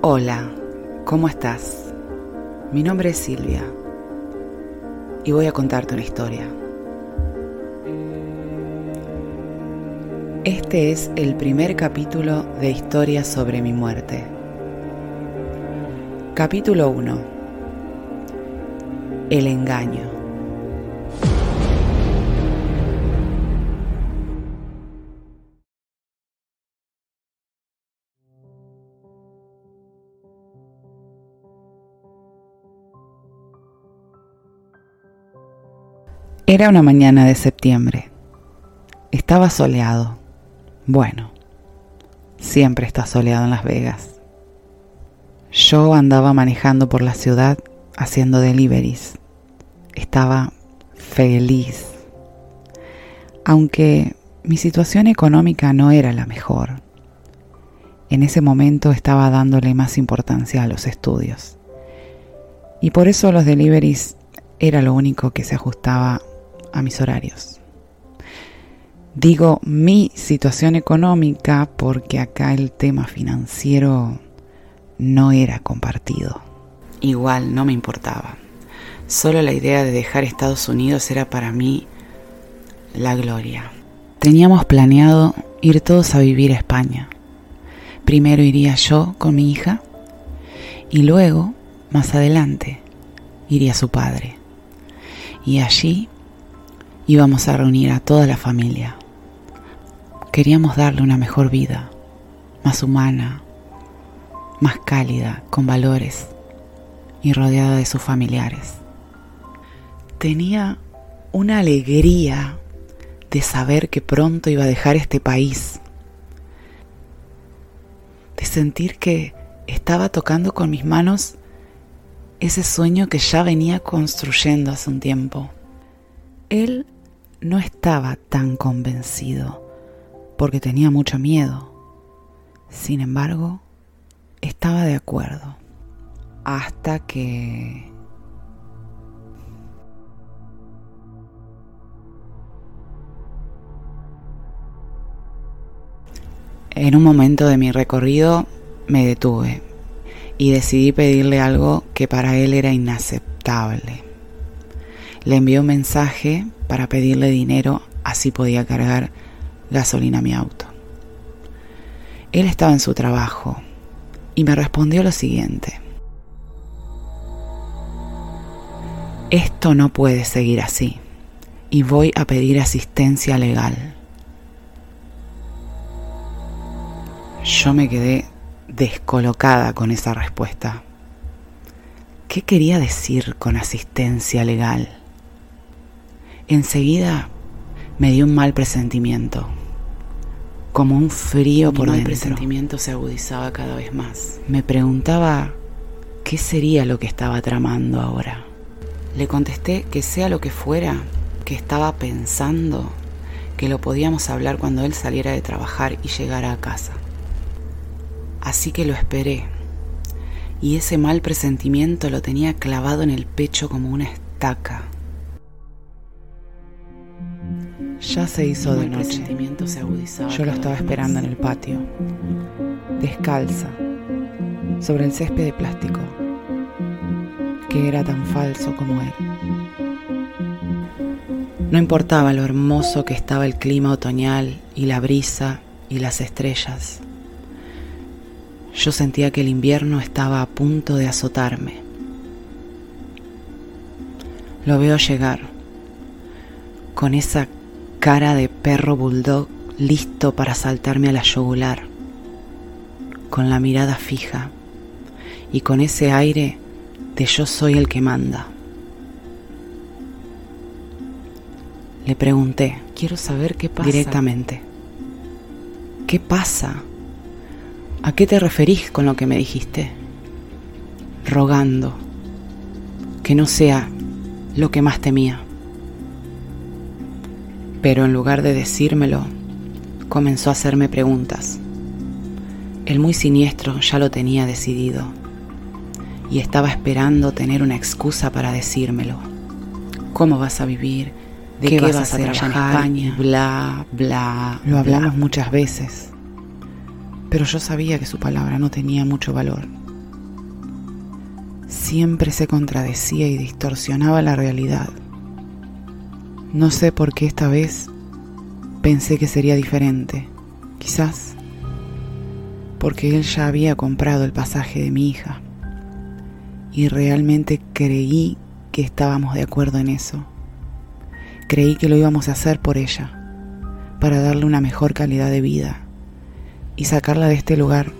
Hola, ¿cómo estás? Mi nombre es Silvia y voy a contarte una historia. Este es el primer capítulo de Historia sobre mi muerte. Capítulo 1. El engaño. Era una mañana de septiembre. Estaba soleado. Bueno, siempre está soleado en Las Vegas. Yo andaba manejando por la ciudad haciendo deliveries. Estaba feliz. Aunque mi situación económica no era la mejor. En ese momento estaba dándole más importancia a los estudios. Y por eso los deliveries era lo único que se ajustaba a mis horarios. Digo mi situación económica porque acá el tema financiero no era compartido. Igual no me importaba. Solo la idea de dejar Estados Unidos era para mí la gloria. Teníamos planeado ir todos a vivir a España. Primero iría yo con mi hija y luego, más adelante, iría su padre. Y allí íbamos a reunir a toda la familia. Queríamos darle una mejor vida, más humana, más cálida, con valores y rodeada de sus familiares. Tenía una alegría de saber que pronto iba a dejar este país, de sentir que estaba tocando con mis manos ese sueño que ya venía construyendo hace un tiempo. Él no estaba tan convencido porque tenía mucho miedo. Sin embargo, estaba de acuerdo. Hasta que... En un momento de mi recorrido me detuve y decidí pedirle algo que para él era inaceptable. Le envié un mensaje para pedirle dinero, así podía cargar gasolina a mi auto. Él estaba en su trabajo y me respondió lo siguiente. Esto no puede seguir así y voy a pedir asistencia legal. Yo me quedé descolocada con esa respuesta. ¿Qué quería decir con asistencia legal? Enseguida me dio un mal presentimiento, como un frío por dentro. El presentimiento se agudizaba cada vez más. Me preguntaba qué sería lo que estaba tramando ahora. Le contesté que sea lo que fuera que estaba pensando, que lo podíamos hablar cuando él saliera de trabajar y llegara a casa. Así que lo esperé, y ese mal presentimiento lo tenía clavado en el pecho como una estaca. Ya se hizo de noche. Yo lo estaba esperando en el patio, descalza, sobre el césped de plástico, que era tan falso como él. No importaba lo hermoso que estaba el clima otoñal y la brisa y las estrellas. Yo sentía que el invierno estaba a punto de azotarme. Lo veo llegar con esa cara de perro bulldog listo para saltarme a la yugular, con la mirada fija y con ese aire de yo soy el que manda. Le pregunté, quiero saber qué pasa. Directamente. ¿Qué pasa? ¿A qué te referís con lo que me dijiste? Rogando que no sea lo que más temía. Pero en lugar de decírmelo, comenzó a hacerme preguntas. El muy siniestro ya lo tenía decidido y estaba esperando tener una excusa para decírmelo. ¿Cómo vas a vivir? ¿De qué, vas, a hacer allá en España? Bla, bla. Lo hablamos muchas veces, pero yo sabía que su palabra no tenía mucho valor. siempre se contradecía y distorsionaba la realidad. No sé por qué esta vez pensé que sería diferente. Quizás porque él ya había comprado el pasaje de mi hija. Y realmente creí que estábamos de acuerdo en eso. Creí que lo íbamos a hacer por ella, para darle una mejor calidad de vida y sacarla de este lugar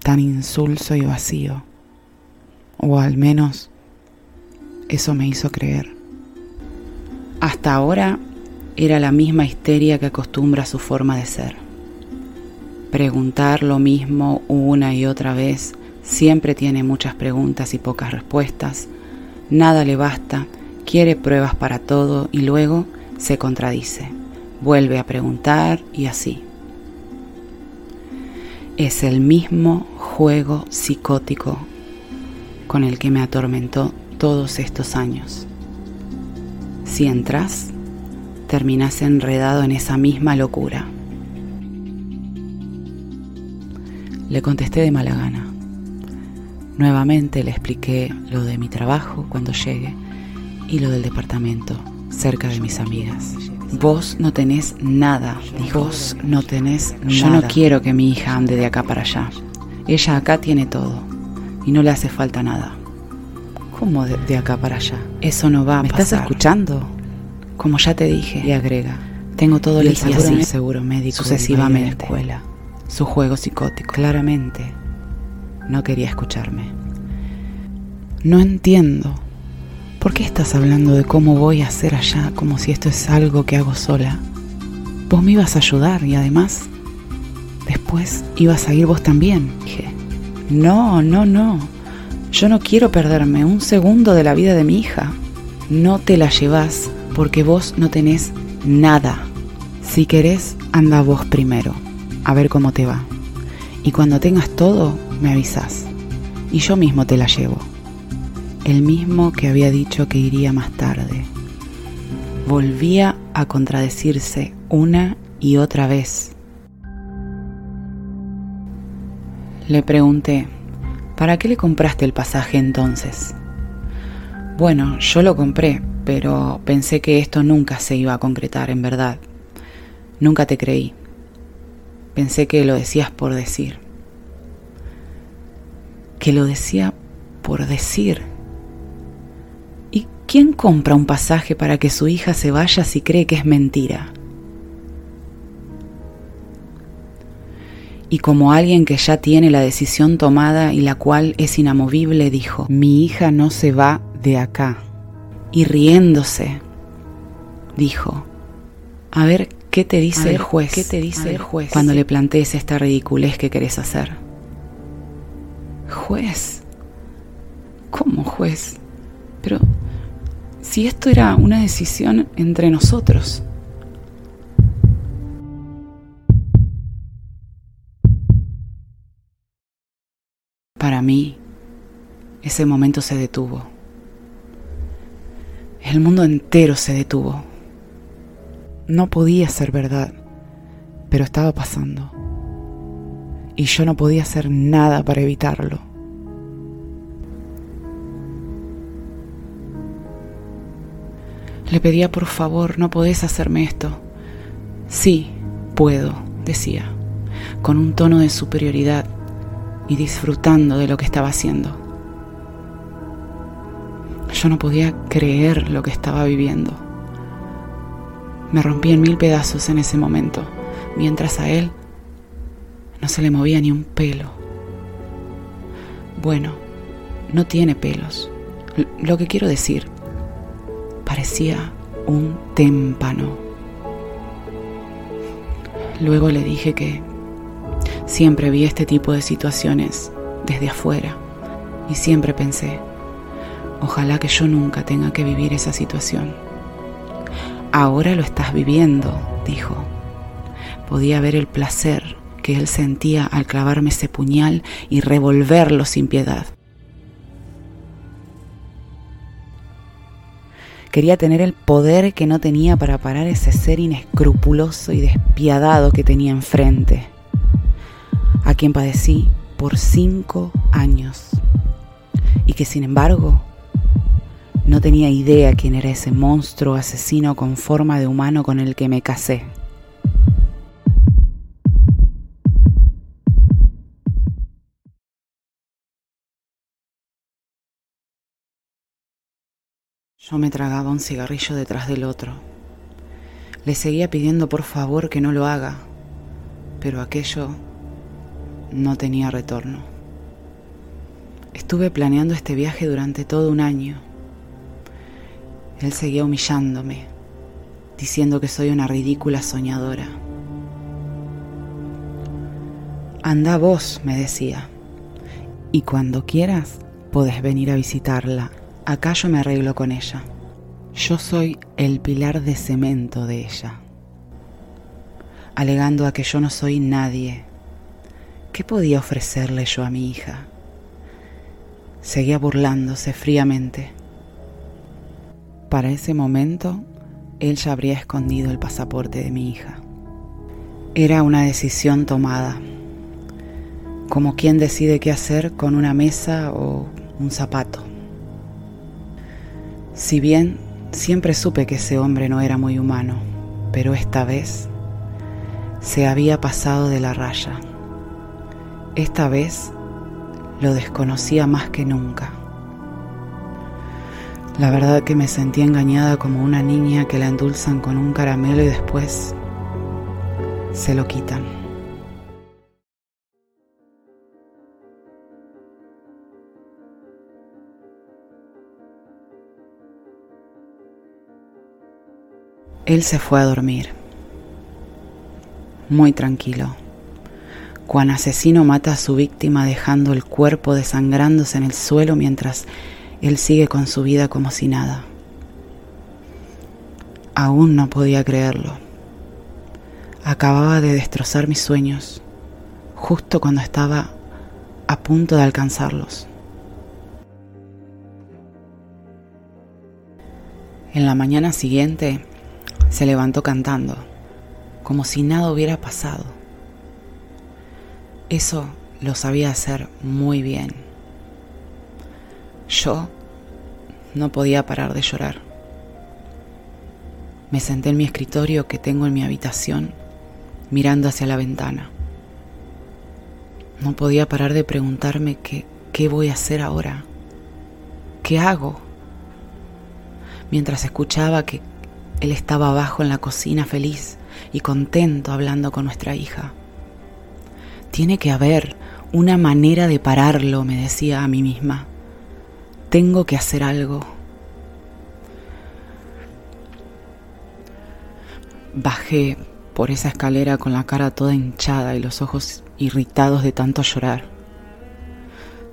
tan insulso y vacío. O al menos eso me hizo creer. Hasta ahora era la misma histeria que acostumbra su forma de ser. Preguntar lo mismo una y otra vez siempre tiene muchas preguntas y pocas respuestas, nada le basta, quiere pruebas para todo y luego se contradice, vuelve a preguntar y así. Es el mismo juego psicótico con el que me atormentó todos estos años. Si entras, terminas enredado en esa misma locura. Le contesté de mala gana. Nuevamente le expliqué lo de mi trabajo cuando llegue y lo del departamento cerca de mis amigas. Vos no tenés nada, dijo. Vos no tenés nada. Yo no quiero que mi hija ande de acá para allá. Ella acá tiene todo y no le hace falta nada. ¿Cómo de, acá para allá? Eso no va a ¿Me estás escuchando? Como ya te dije, y agrega, tengo todo el listo seguro, seguro médico sucesivamente. escuela. Su juego psicótico. Claramente, no quería escucharme. No entiendo. ¿Por qué estás hablando de cómo voy a hacer allá como si esto es algo que hago sola? Vos me ibas a ayudar y además, después ibas a ir vos también. Dije, no, no, no. Yo no quiero perderme un segundo de la vida de mi hija. No te la llevas porque vos no tenés nada. Si querés, anda vos primero, a ver cómo te va. Y cuando tengas todo, me avisas. Y yo mismo te la llevo. El mismo que había dicho que iría más tarde. Volvía a contradecirse una y otra vez. Le pregunté, ¿para qué le compraste el pasaje entonces? Bueno, yo lo compré, pero pensé que esto nunca se iba a concretar en verdad. Nunca te creí. Pensé que lo decías por decir. Que lo decía por decir. ¿Y quién compra un pasaje para que su hija se vaya si cree que es mentira? Y como alguien que ya tiene la decisión tomada y la cual es inamovible, dijo, mi hija no se va de acá y riéndose, dijo, a ver qué te dice el juez, qué te dice el juez cuando le plantees esta ridiculez que querés hacer. Juez, ¿cómo juez? Pero si esto era una decisión entre nosotros. Mí, ese momento se detuvo. El mundo entero se detuvo. No podía ser verdad, pero estaba pasando. Y yo no podía hacer nada para evitarlo. Le pedía por favor, no podés hacerme esto. Sí, puedo, decía, con un tono de superioridad y disfrutando de lo que estaba haciendo. Yo no podía creer lo que estaba viviendo. Me rompí en mil pedazos en ese momento, mientras a él no se le movía ni un pelo. Bueno, no tiene pelos. lo que quiero decir, parecía un témpano. Luego le dije que siempre vi este tipo de situaciones desde afuera y siempre pensé, Ojalá que yo nunca tenga que vivir esa situación. Ahora lo estás viviendo, dijo. Podía ver el placer que él sentía al clavarme ese puñal y revolverlo sin piedad. Quería tener el poder que no tenía para parar ese ser inescrupuloso y despiadado que tenía enfrente, a quien padecí por cinco años y que sin embargo no tenía idea quién era ese monstruo asesino con forma de humano con el que me casé. Yo me tragaba un cigarrillo detrás del otro. Le seguía pidiendo por favor que no lo haga, pero aquello no tenía retorno. Estuve planeando este viaje durante todo un año. Él seguía humillándome, diciendo que soy una ridícula soñadora. Anda vos, me decía, y cuando quieras podés venir a visitarla Acá yo me arreglo con ella. Yo soy el pilar de cemento de ella. Alegando a que yo no soy nadie. ¿Qué podía ofrecerle yo a mi hija? Seguía burlándose fríamente. Para ese momento, él ya habría escondido el pasaporte de mi hija. Era una decisión tomada, como quien decide qué hacer con una mesa o un zapato. Si bien siempre supe que ese hombre no era muy humano, pero esta vez se había pasado de la raya. Esta vez lo desconocía más que nunca. La verdad que me sentí engañada como una niña que la endulzan con un caramelo y después se lo quitan. Él se fue a dormir, muy tranquilo. Cuan asesino mata a su víctima dejando el cuerpo desangrándose en el suelo mientras él sigue con su vida como si nada. Aún no podía creerlo. Acababa de destrozar mis sueños, justo cuando estaba a punto de alcanzarlos. En la mañana siguiente, se levantó cantando, como si nada hubiera pasado. Eso lo sabía hacer muy bien. Yo no podía parar de llorar. Me senté en mi escritorio que tengo en mi habitación, mirando hacia la ventana. No podía parar de preguntarme qué, qué voy a hacer ahora. ¿Qué hago? Mientras escuchaba que él estaba abajo en la cocina feliz y contento hablando con nuestra hija. Tiene que haber una manera de pararlo, me decía a mí misma. Tengo que hacer algo. Bajé por esa escalera con la cara toda hinchada y los ojos irritados de tanto llorar.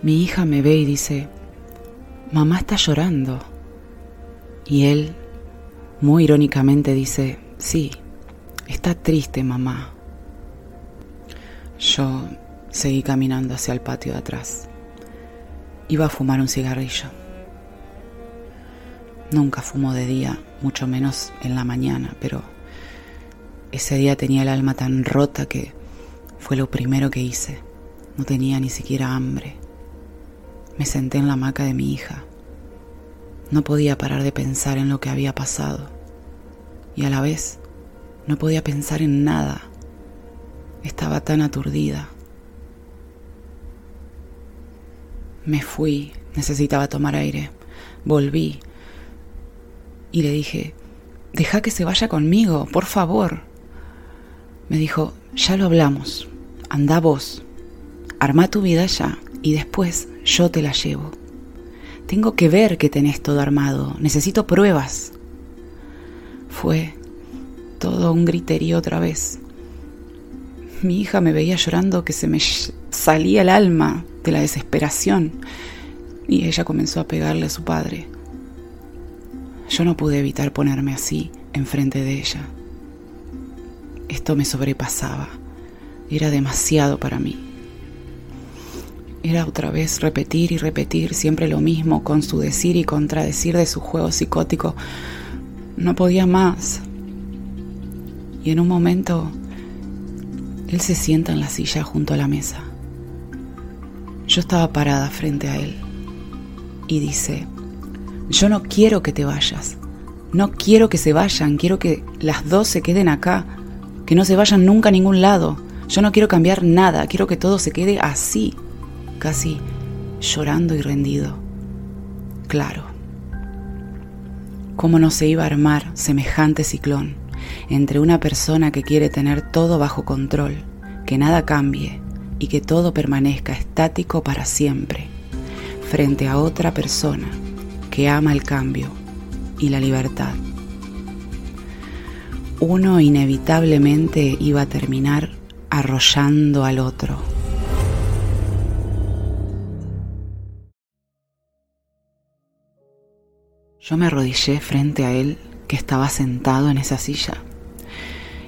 Mi hija me ve y dice, mamá está llorando. Y él muy irónicamente dice, sí, está triste mamá. Yo seguí caminando hacia el patio de atrás. Iba a fumar un cigarrillo. Nunca fumo de día, mucho menos en la mañana, pero ese día tenía el alma tan rota que fue lo primero que hice. No tenía ni siquiera hambre. Me senté en la hamaca de mi hija. No podía parar de pensar en lo que había pasado y a la vez no podía pensar en nada. Estaba tan aturdida. Me fui, necesitaba tomar aire. Volví y le dije, deja que se vaya conmigo, por favor. Me dijo, ya lo hablamos, anda vos, arma tu vida ya y después yo te la llevo. Tengo que ver que tenés todo armado, necesito pruebas. Fue todo un griterío otra vez. Mi hija me veía llorando que se me salía el alma de la desesperación y ella comenzó a pegarle a su padre. Yo no pude evitar ponerme así enfrente de ella. Esto me sobrepasaba. Era demasiado para mí. Era otra vez repetir y repetir siempre lo mismo con su decir y contradecir de su juego psicótico no podía más. Y en un momento, él se sienta en la silla junto a la mesa. Yo estaba parada frente a él. y dice, yo no quiero que te vayas, no quiero que se vayan, quiero que las dos se queden acá, que no se vayan nunca a ningún lado, yo no quiero cambiar nada, quiero que todo se quede así, casi llorando y rendido. Claro, ¿cómo no se iba a armar semejante ciclón entre una persona que quiere tener todo bajo control, que nada cambie y que todo permanezca estático para siempre, frente a otra persona que ama el cambio y la libertad? Uno inevitablemente iba a terminar arrollando al otro. Yo me arrodillé frente a él que estaba sentado en esa silla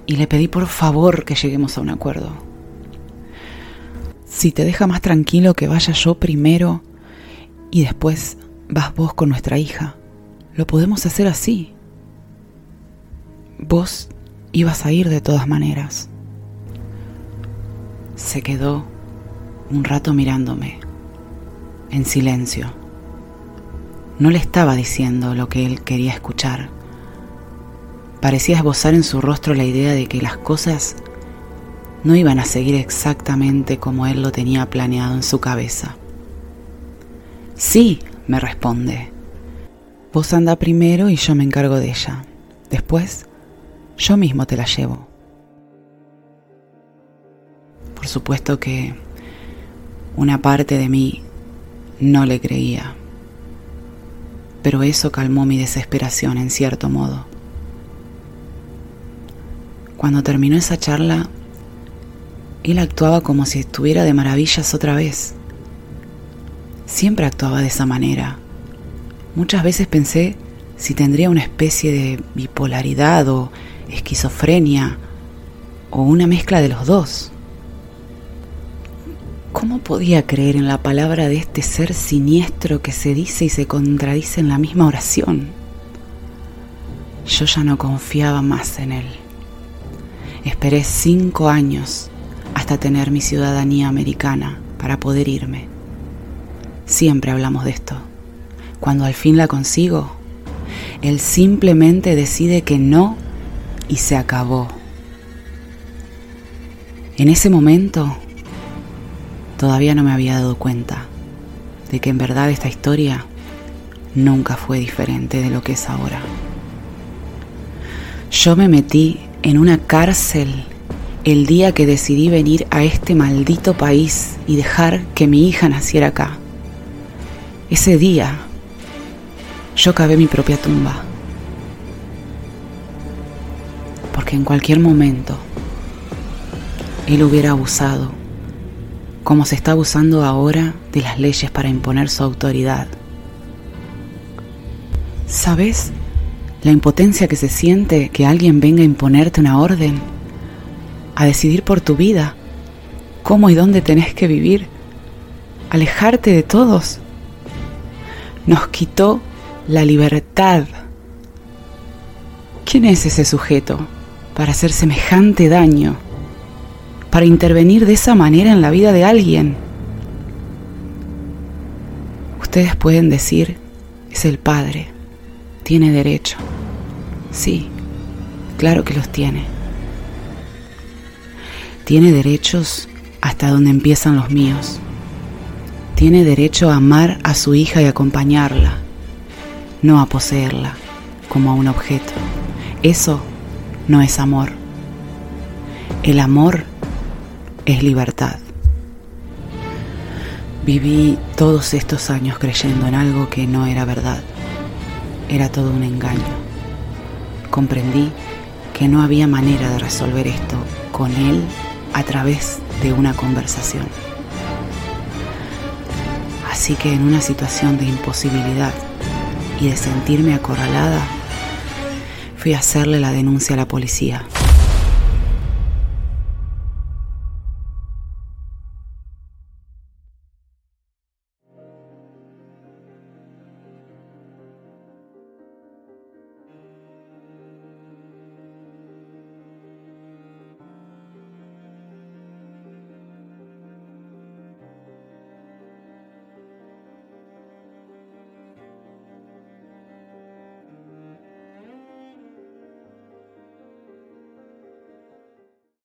y le pedí por favor que lleguemos a un acuerdo. Si te deja más tranquilo que vaya yo primero y después vas vos con nuestra hija, lo podemos hacer así. Vos ibas a ir de todas maneras. Se quedó un rato mirándome, en silencio. No le estaba diciendo lo que él quería escuchar. Parecía esbozar en su rostro la idea de que las cosas no iban a seguir exactamente como él lo tenía planeado en su cabeza. Sí, me responde. Vos anda primero y yo me encargo de ella. Después, yo mismo te la llevo. Por supuesto que una parte de mí no le creía, pero eso calmó mi desesperación en cierto modo. Cuando terminó esa charla, él actuaba como si estuviera de maravillas otra vez. Siempre actuaba de esa manera. Muchas veces pensé si tendría una especie de bipolaridad o esquizofrenia o una mezcla de los dos. ¿Cómo podía creer en la palabra de este ser siniestro que se dice y se contradice en la misma oración? Yo ya no confiaba más en él. Esperé cinco años hasta tener mi ciudadanía americana para poder irme. Siempre hablamos de esto. Cuando al fin la consigo, él simplemente decide que no y se acabó. En ese momento todavía no me había dado cuenta de que en verdad esta historia nunca fue diferente de lo que es ahora. Yo me metí en una cárcel el día que decidí venir a este maldito país y dejar que mi hija naciera acá. Ese día yo cavé mi propia tumba. Porque en cualquier momento él hubiera abusado como se está abusando ahora de las leyes para imponer su autoridad. ¿Sabes la impotencia que se siente que alguien venga a imponerte una orden? A decidir por tu vida, cómo y dónde tenés que vivir, alejarte de todos. Nos quitó la libertad. ¿Quién es ese sujeto para hacer semejante daño? para intervenir de esa manera en la vida de alguien. Ustedes pueden decir, es el padre, tiene derecho. Sí, claro que los tiene. Tiene derechos hasta donde empiezan los míos. Tiene derecho a amar a su hija y acompañarla, no a poseerla como a un objeto. Eso no es amor. El amor es libertad. Viví todos estos años creyendo en algo que no era verdad. Era todo un engaño. Comprendí que no había manera de resolver esto con él a través de una conversación. Así que en una situación de imposibilidad y de sentirme acorralada, fui a hacerle la denuncia a la policía.